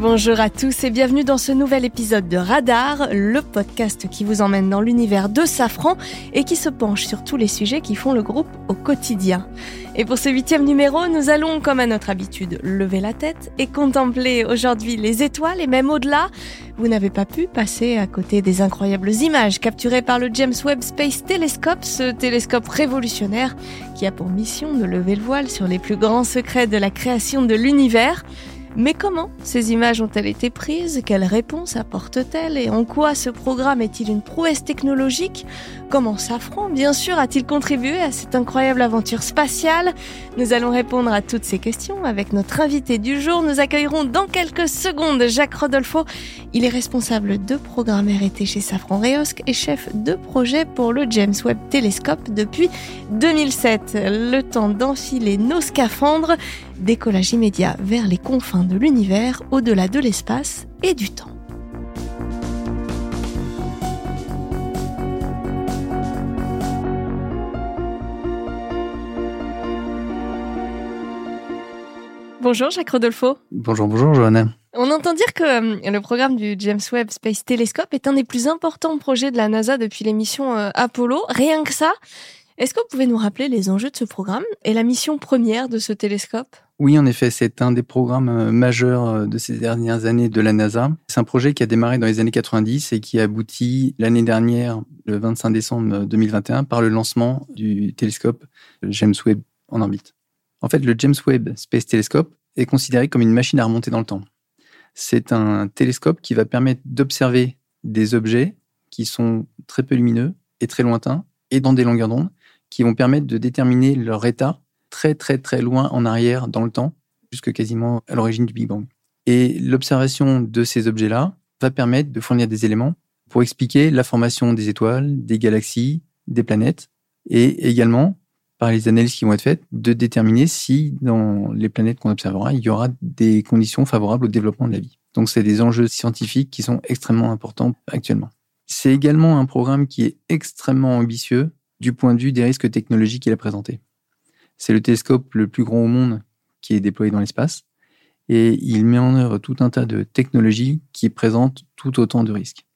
Bonjour à tous et bienvenue dans ce nouvel épisode de Radar, le podcast qui vous emmène dans l'univers de Safran et qui se penche sur tous les sujets qui font le groupe au quotidien. Et pour ce huitième numéro, nous allons, comme à notre habitude, lever la tête et contempler aujourd'hui les étoiles et même au-delà. Vous n'avez pas pu passer à côté des incroyables images capturées par le James Webb Space Telescope, ce télescope révolutionnaire qui a pour mission de lever le voile sur les plus grands secrets de la création de l'univers. Mais comment ces images ont-elles été prises? Quelles réponses apportent-elles? Et en quoi ce programme est-il une prouesse technologique? Comment Safran, bien sûr, a-t-il contribué à cette incroyable aventure spatiale? Nous allons répondre à toutes ces questions avec notre invité du jour. Nous accueillerons dans quelques secondes Jacques Rodolfo. Il est responsable de programme R&T chez Safran Reosc et chef de projet pour le James Webb Telescope depuis 2007. Le temps d'enfiler nos scaphandres, décollage immédiat vers les confins de l'univers, au-delà de l'espace et du temps. Bonjour Jacques Rodolfo. Bonjour, bonjour Johanna. On entend dire que euh, le programme du James Webb Space Telescope est un des plus importants projets de la NASA depuis les missions euh, Apollo. Rien que ça. Est-ce que vous pouvez nous rappeler les enjeux de ce programme et la mission première de ce télescope? Oui, en effet, c'est un des programmes euh, majeurs de ces dernières années de la NASA. C'est un projet qui a démarré dans les années 90 et qui a abouti l'année dernière, le 25 décembre 2021, par le lancement du télescope James Webb en orbite. En fait, le James Webb Space Telescope est considéré comme une machine à remonter dans le temps. C'est un télescope qui va permettre d'observer des objets qui sont très peu lumineux et très lointains et dans des longueurs d'onde qui vont permettre de déterminer leur état très très très loin en arrière dans le temps, jusque quasiment à l'origine du Big Bang. Et l'observation de ces objets-là va permettre de fournir des éléments pour expliquer la formation des étoiles, des galaxies, des planètes, et également par les analyses qui vont être faites, de déterminer si dans les planètes qu'on observera, il y aura des conditions favorables au développement de la vie. Donc c'est des enjeux scientifiques qui sont extrêmement importants actuellement. C'est également un programme qui est extrêmement ambitieux du point de vue des risques technologiques qu'il a présentés. C'est le télescope le plus grand au monde qui est déployé dans l'espace et il met en œuvre tout un tas de technologies qui présentent tout autant de risques.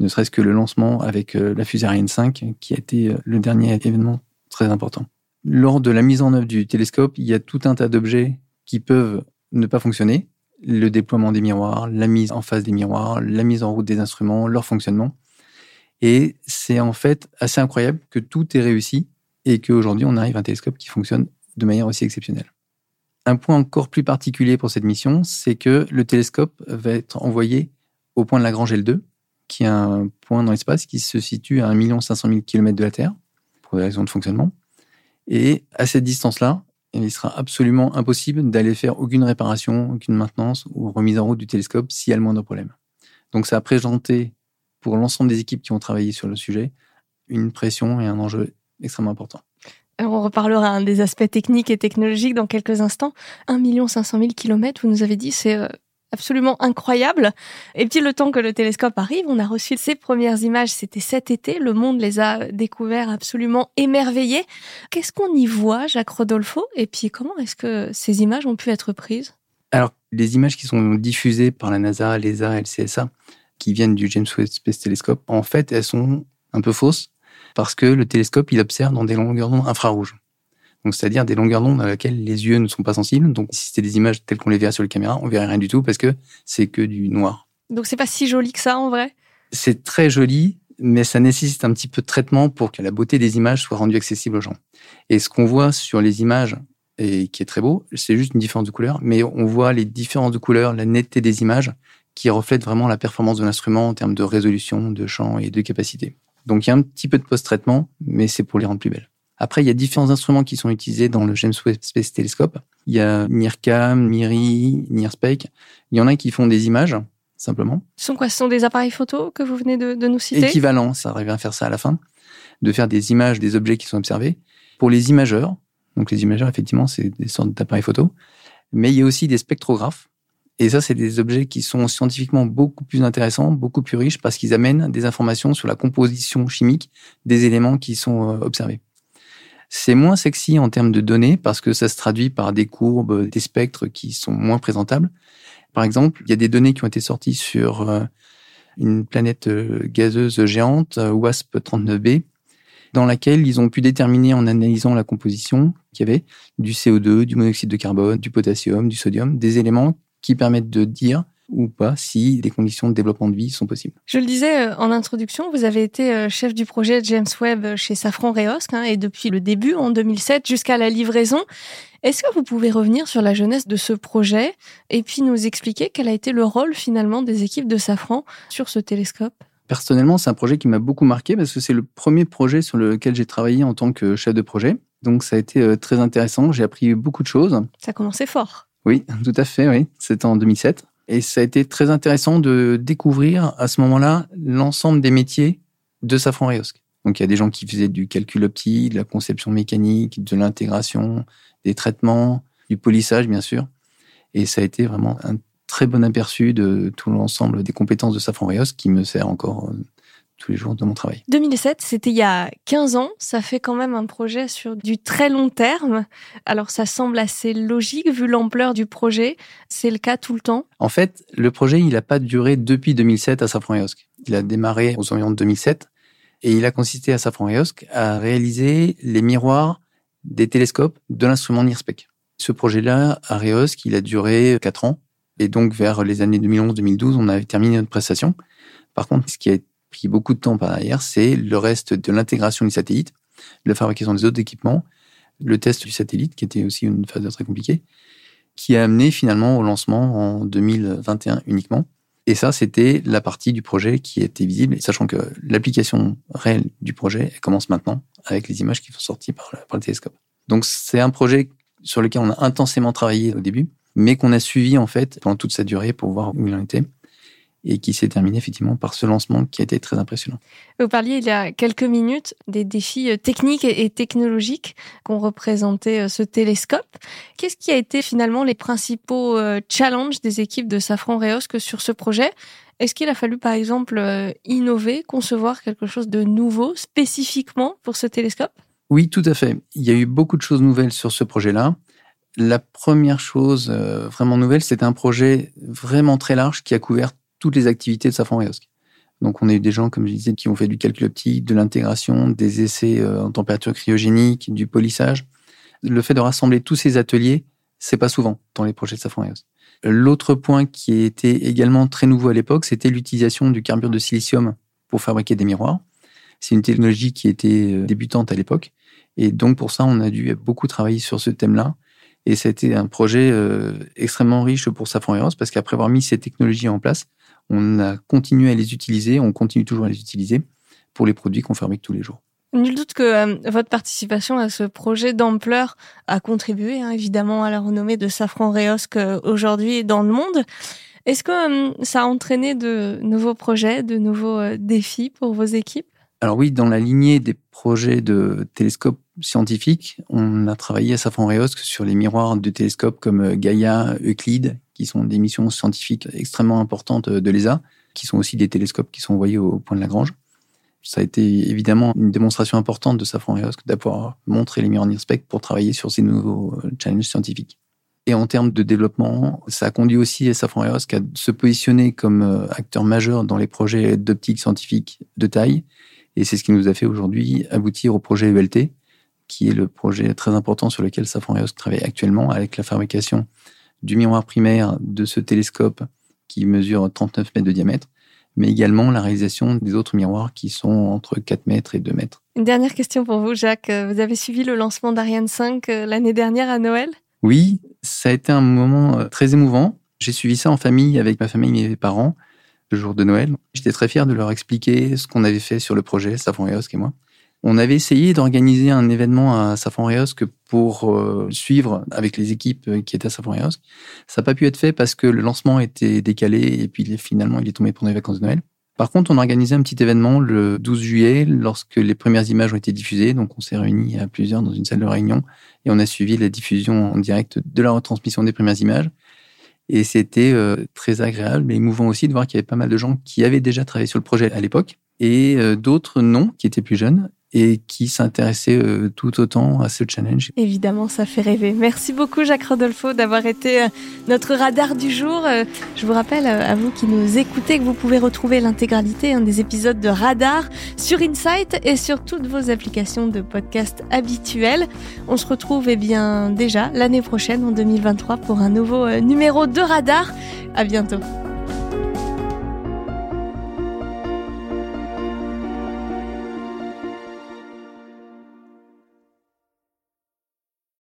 Ne serait-ce que le lancement avec euh, la fusée Ariane 5 qui a été euh, le dernier événement très important lors de la mise en œuvre du télescope, il y a tout un tas d'objets qui peuvent ne pas fonctionner. Le déploiement des miroirs, la mise en face des miroirs, la mise en route des instruments, leur fonctionnement. Et c'est en fait assez incroyable que tout est réussi et qu'aujourd'hui on arrive à un télescope qui fonctionne de manière aussi exceptionnelle. Un point encore plus particulier pour cette mission, c'est que le télescope va être envoyé au point de Lagrange L2, qui est un point dans l'espace qui se situe à 1 500 000 km de la Terre, pour des raisons de fonctionnement. Et à cette distance-là, il sera absolument impossible d'aller faire aucune réparation, aucune maintenance ou remise en route du télescope s'il y a le moindre problème. Donc ça a présenté pour l'ensemble des équipes qui ont travaillé sur le sujet une pression et un enjeu extrêmement important. Alors on reparlera des aspects techniques et technologiques dans quelques instants. 1 500 000 kilomètres, vous nous avez dit, c'est euh, absolument incroyable. Et puis le temps que le télescope arrive, on a reçu ses premières images, c'était cet été, le monde les a découverts absolument émerveillés. Qu'est-ce qu'on y voit, Jacques Rodolfo? Et puis comment est-ce que ces images ont pu être prises? Alors, les images qui sont diffusées par la NASA, l'ESA et le CSA, qui viennent du James Webb Space Telescope, en fait, elles sont un peu fausses parce que le télescope, il observe dans des longueurs d'onde infrarouges donc c'est-à-dire des longueurs d'onde à laquelle les yeux ne sont pas sensibles. Donc si c'était des images telles qu'on les verrait sur les caméras, on verrait rien du tout parce que c'est que du noir. Donc c'est pas si joli que ça en vrai? C'est très joli, mais ça nécessite un petit peu de traitement pour que la beauté des images soit rendue accessible aux gens. Et ce qu'on voit sur les images, et qui est très beau, c'est juste une différence de couleur, mais on voit les différences de couleurs, la netteté des images, qui reflètent vraiment la performance de l'instrument en termes de résolution, de champ et de capacité. Donc il y a un petit peu de post-traitement, mais c'est pour les rendre plus belles. Après, il y a différents instruments qui sont utilisés dans le James Webb Space Telescope. Il y a NIRCam, MIRI, NIRSPEC. Il y en a qui font des images, simplement. Ce sont quoi? Ce sont des appareils photo que vous venez de, nous citer? Équivalent, ça revient à faire ça à la fin, de faire des images des objets qui sont observés. Pour les imageurs, donc les imageurs, effectivement, c'est des sortes d'appareils photo. Mais il y a aussi des spectrographes. Et ça, c'est des objets qui sont scientifiquement beaucoup plus intéressants, beaucoup plus riches, parce qu'ils amènent des informations sur la composition chimique des éléments qui sont euh, observés. C'est moins sexy en termes de données parce que ça se traduit par des courbes, des spectres qui sont moins présentables. Par exemple, il y a des données qui ont été sorties sur euh, une planète euh, gazeuse géante, WASP-39b, dans laquelle ils ont pu déterminer en analysant la composition qu'il y avait du CO2, du monoxyde de carbone, du potassium, du sodium, des éléments qui permettent de dire ou pas si des conditions de développement de vie sont possibles. Je le disais euh, en introduction, vous avez été euh, chef du projet James Webb chez Safran Reosc hein, et depuis le début en 2007 jusqu'à la livraison. Est-ce que vous pouvez revenir sur la jeunesse de ce projet et puis nous expliquer quel a été le rôle finalement des équipes de Safran sur ce télescope? Personnellement, c'est un projet qui m'a beaucoup marqué parce que c'est le premier projet sur lequel j'ai travaillé en tant que chef de projet. Donc ça a été euh, très intéressant, j'ai appris beaucoup de choses. Ça a commencé fort. Oui, tout à fait, oui. C'était en 2007. Et ça a été très intéressant de découvrir à ce moment-là l'ensemble des métiers de Safran Reosc. Donc il y a des gens qui faisaient du calcul optique, de la conception mécanique, de l'intégration, des traitements, du polissage bien sûr. Et ça a été vraiment un très bon aperçu de tout l'ensemble des compétences de Safran Reosc qui me sert encore euh, tous les jours de mon travail. 2007, c'était il y a 15 ans. Ça fait quand même un projet sur du très long terme. Alors ça semble assez logique vu l'ampleur du projet. C'est le cas tout le temps En fait, le projet, il n'a pas duré depuis 2007 à Safran Eosc. Il a démarré aux environs de 2007 et il a consisté à Safran Eosc à réaliser les miroirs des télescopes de l'instrument NIRSPEC. Ce projet-là, à Reosc, il a duré 4 ans. Et donc, vers les années 2011-2012, on avait terminé notre prestation. Par contre, ce qui a pris beaucoup de temps par derrière, c'est le reste de l'intégration du satellite, la fabrication des autres équipements, le test du satellite, qui était aussi une phase très compliquée, qui a amené finalement au lancement en 2021 uniquement. Et ça, c'était la partie du projet qui était visible, sachant que l'application réelle du projet commence maintenant avec les images qui sont sorties par, par le télescope. Donc c'est un projet sur lequel on a intensément travaillé au début, mais qu'on a suivi en fait pendant toute sa durée pour voir où il en était et qui s'est terminé effectivement par ce lancement qui a été très impressionnant. Vous parliez il y a quelques minutes des défis euh, techniques et technologiques qu'ont représenté euh, ce télescope. Qu'est-ce qui a été finalement les principaux euh, challenges des équipes de Safran Reosc sur ce projet? Est-ce qu'il a fallu par exemple innover, concevoir quelque chose de nouveau spécifiquement pour ce télescope? Oui, tout à fait. Il y a eu beaucoup de choses nouvelles sur ce projet-là. La première chose vraiment nouvelle, c'est un projet vraiment très large qui a couvert toutes les activités de Safran Reosc. Donc, on a eu des gens, comme je disais, qui ont fait du calcul optique, de l'intégration, des essais euh, en température cryogénique, du polissage. Le fait de rassembler tous ces ateliers, c'est pas souvent dans les projets de Safran Reosc. L'autre point qui était également très nouveau à l'époque, c'était l'utilisation du carbure de silicium pour fabriquer des miroirs. C'est une technologie qui était euh, débutante à l'époque. Et donc, pour ça, on a dû beaucoup travailler sur ce thème-là. Et c'était un projet euh, extrêmement riche pour Safran Reosc parce qu'après avoir mis ces technologies en place, on a continué à les utiliser, on continue toujours à les utiliser pour les produits qu'on fabrique tous les jours. Nul doute que euh, votre participation à ce projet d'ampleur a contribué hein, évidemment à la renommée de Safran Reosc euh, aujourd'hui dans le monde. Est-ce que euh, ça a entraîné de nouveaux projets, de nouveaux défis pour vos équipes? Alors oui, dans la lignée des projets de télescopes scientifiques, on a travaillé à Safran Reosc sur les miroirs de télescopes comme Gaia, Euclide, qui sont des missions scientifiques extrêmement importantes de l'ESA, qui sont aussi des télescopes qui sont envoyés au point de Lagrange. Ça a été évidemment une démonstration importante de Safran Reosc d'avoir montré les miroirs NIRSPEC pour travailler sur ces nouveaux euh, challenges scientifiques. Et en termes de développement, ça a conduit aussi Safran Reosc à se positionner comme euh, acteur majeur dans les projets d'optique scientifique de taille. Et c'est ce qui nous a fait aujourd'hui aboutir au projet ELT, qui est le projet très important sur lequel Safran Reosc travaille actuellement avec la fabrication du miroir primaire de ce télescope qui mesure 39 mètres de diamètre, mais également la réalisation des autres miroirs qui sont entre 4 mètres et 2 mètres. Une dernière question pour vous, Jacques. Vous avez suivi le lancement d'Ariane 5 euh, l'année dernière à Noël? Oui, ça a été un moment euh, très émouvant. J'ai suivi ça en famille avec ma famille et mes parents le jour de Noël. J'étais très fier de leur expliquer ce qu'on avait fait sur le projet, Safran et et moi. On avait essayé d'organiser un événement à Safran Reosc pour euh, suivre avec les équipes euh, qui étaient à Safran Reosc. Ça n'a pas pu être fait parce que le lancement était décalé et puis finalement il est tombé pendant les vacances de Noël. Par contre, on a organisé un petit événement le 12 juillet lorsque les premières images ont été diffusées. Donc on s'est réunis à plusieurs dans une salle de réunion et on a suivi la diffusion en direct de la retransmission des premières images. Et c'était euh, très agréable mais émouvant aussi de voir qu'il y avait pas mal de gens qui avaient déjà travaillé sur le projet à l'époque et d'autres non, qui étaient plus jeunes et qui s'intéressaient euh, tout autant à ce challenge. Évidemment, ça fait rêver. Merci beaucoup Jacques Rodolfo d'avoir été euh, notre radar du jour. Euh, je vous rappelle à vous qui nous écoutez que vous pouvez retrouver l'intégralité hein, des épisodes de Radar sur Insight et sur toutes vos applications de podcast habituelles. On se retrouve eh bien déjà l'année prochaine en 2023 pour un nouveau numéro de Radar. À bientôt.